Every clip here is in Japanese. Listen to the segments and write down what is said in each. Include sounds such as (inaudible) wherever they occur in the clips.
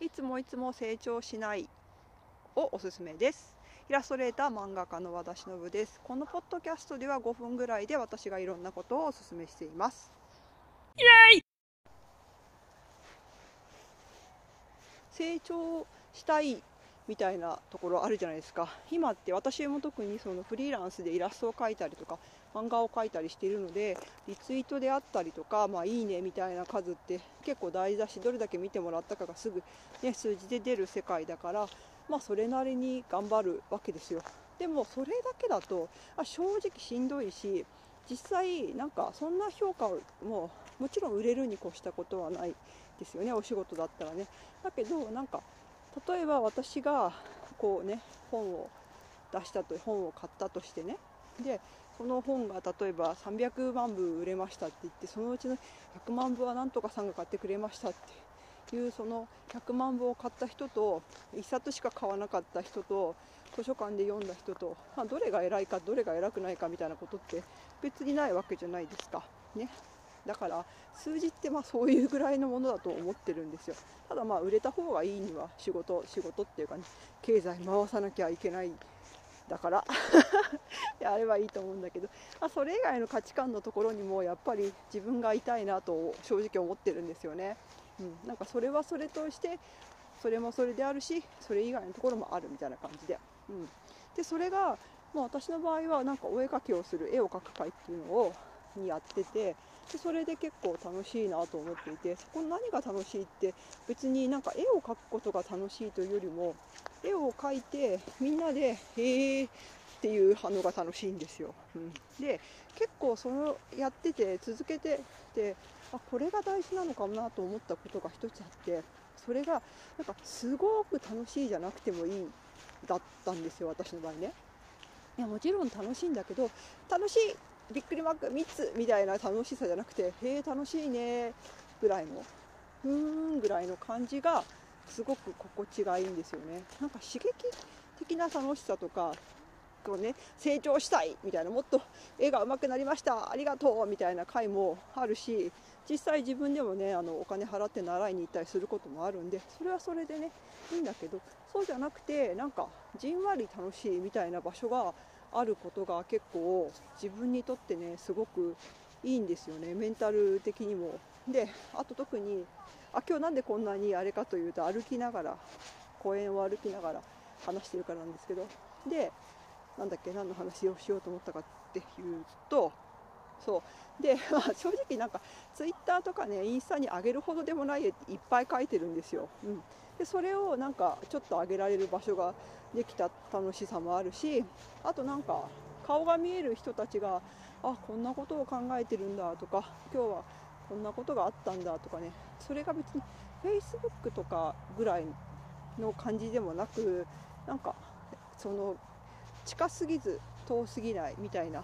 いつもいつも成長しないをおすすめです。イラストレーター漫画家の和田忍です。このポッドキャストでは5分ぐらいで私がいろんなことをおすすめしています。イエーイ！成長したいみたいなところあるじゃないですか。今って私も特にそのフリーランスでイラストを描いたりとか漫画を描いたりしているのでリツイートであったりとか、まあ、いいねみたいな数って結構大事だしどれだけ見てもらったかがすぐ、ね、数字で出る世界だから、まあ、それなりに頑張るわけですよ。でもそれだけだとあ正直しんどいし実際なんかそんな評価ももちろん売れるに越したことはないですよね。お仕事だったらね。だけどなんか例えば私がこうね本を出したと本を買ったとしてねでその本が例えば300万部売れましたって言ってそのうちの100万部はなんとかさんが買ってくれましたっていうその100万部を買った人と1冊しか買わなかった人と図書館で読んだ人と、まあ、どれが偉いかどれが偉くないかみたいなことって別にないわけじゃないですか。ね、だから数字ってまあそういうぐらいのものだと思ってるんですよ。ただまあ売れた方がいいには仕事仕事っていうかね経済回さなきゃいけない。だから (laughs) やればいいと思うんだけど、まあ、それ以外の価値観のところにもやっぱり自分がいたいなと正直思ってるんですよね、うん、なんかそれはそれとしてそれもそれであるしそれ以外のところもあるみたいな感じで、うん、でそれが、まあ、私の場合はなんかお絵描きをする絵を描く会っていうのをにやっててでそれで結構楽しいなと思っていてそこの何が楽しいって別になんか絵を描くことが楽しいというよりも絵を描いてみんなで「へえ」っていう反応が楽しいんですよ。うん、で結構そのやってて続けててあこれが大事なのかもなと思ったことが一つあってそれがなんかすごく楽しいじゃなくてもいいだったんですよ私の場合ね。いやもちろん楽しいんだけど楽しいびっくりマーク3つみたいな楽しさじゃなくてへえ楽しいねぐらいのふーんぐらいの感じがすごく心地がいいんですよね。なんか刺激的な楽しさとかこうね成長したいみたいなもっと絵が上手くなりましたありがとうみたいな回もあるし実際自分でもねあのお金払って習いに行ったりすることもあるんでそれはそれでねいいんだけどそうじゃなくてなんかじんわり楽しいみたいな場所があることが結構自分にとってねすごくいいんですよねメンタル的にも。であと特にあ今日なんでこんなにあれかというと歩きながら公園を歩きながら話してるからなんですけどでなんだっけ何の話をしようと思ったかっていうとそう。で、(laughs) まあ、正直なんかツイッターとかねインスタに上げるほどでもない絵っていっぱい描いてるんですよ。うん、でそれをなんかちょっと上げられる場所ができた楽しさもあるしあとなんか顔が見える人たちがあこんなことを考えてるんだとか今日はこんなことがあったんだとかね。それが別に Facebook とかぐらいの感じでもなくなんかその近すぎず遠すぎないみたいな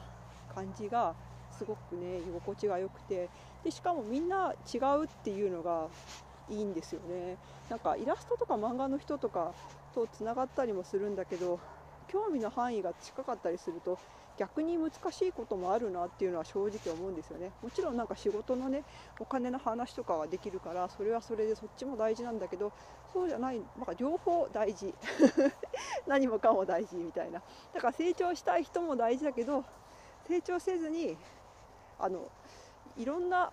感じがすごくね居心地が良くて。でしかもみんな違うっていうのがいいんですよね。なんかイラストとか漫画の人とかとつながったりもするんだけど興味の範囲が近かったりすると逆に難しいこともあるなっていうのは正直思うんですよね。もちろんなんか仕事のねお金の話とかはできるからそれはそれでそっちも大事なんだけどそうじゃないなんか両方大事。(laughs) 何もかも大事みたいな。だから成長したい人も大事だけど成長せずにあのいろんな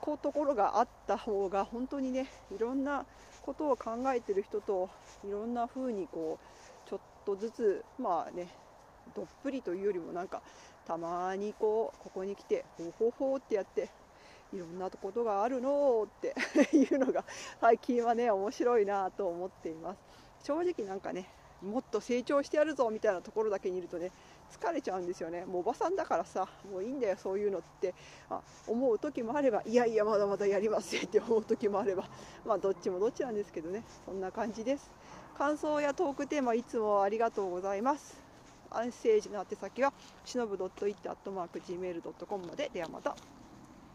こうところがあった方が本当にねいろんなことを考えてる人といろんな風にこうちょっとずつまあねどっぷりというよりもなんかたまにこうここに来てほほほってやっていろんなことがあるのって (laughs) いうのが最近はね面白いなと思っています。正直なんかねもっと成長してやるぞみたいなところだけにいるとね疲れちゃうんですよね。もうおばさんだからさもういいんだよそういうのって。あ思う時もあればいやいやまだまだやりますよって思う時もあれば (laughs) まあどっちもどっちなんですけどね。そんな感じです。感想やトークテーマいつもありがとうございます。アンセージの宛先はしのぶ .it.gmail.com まで。ではまた。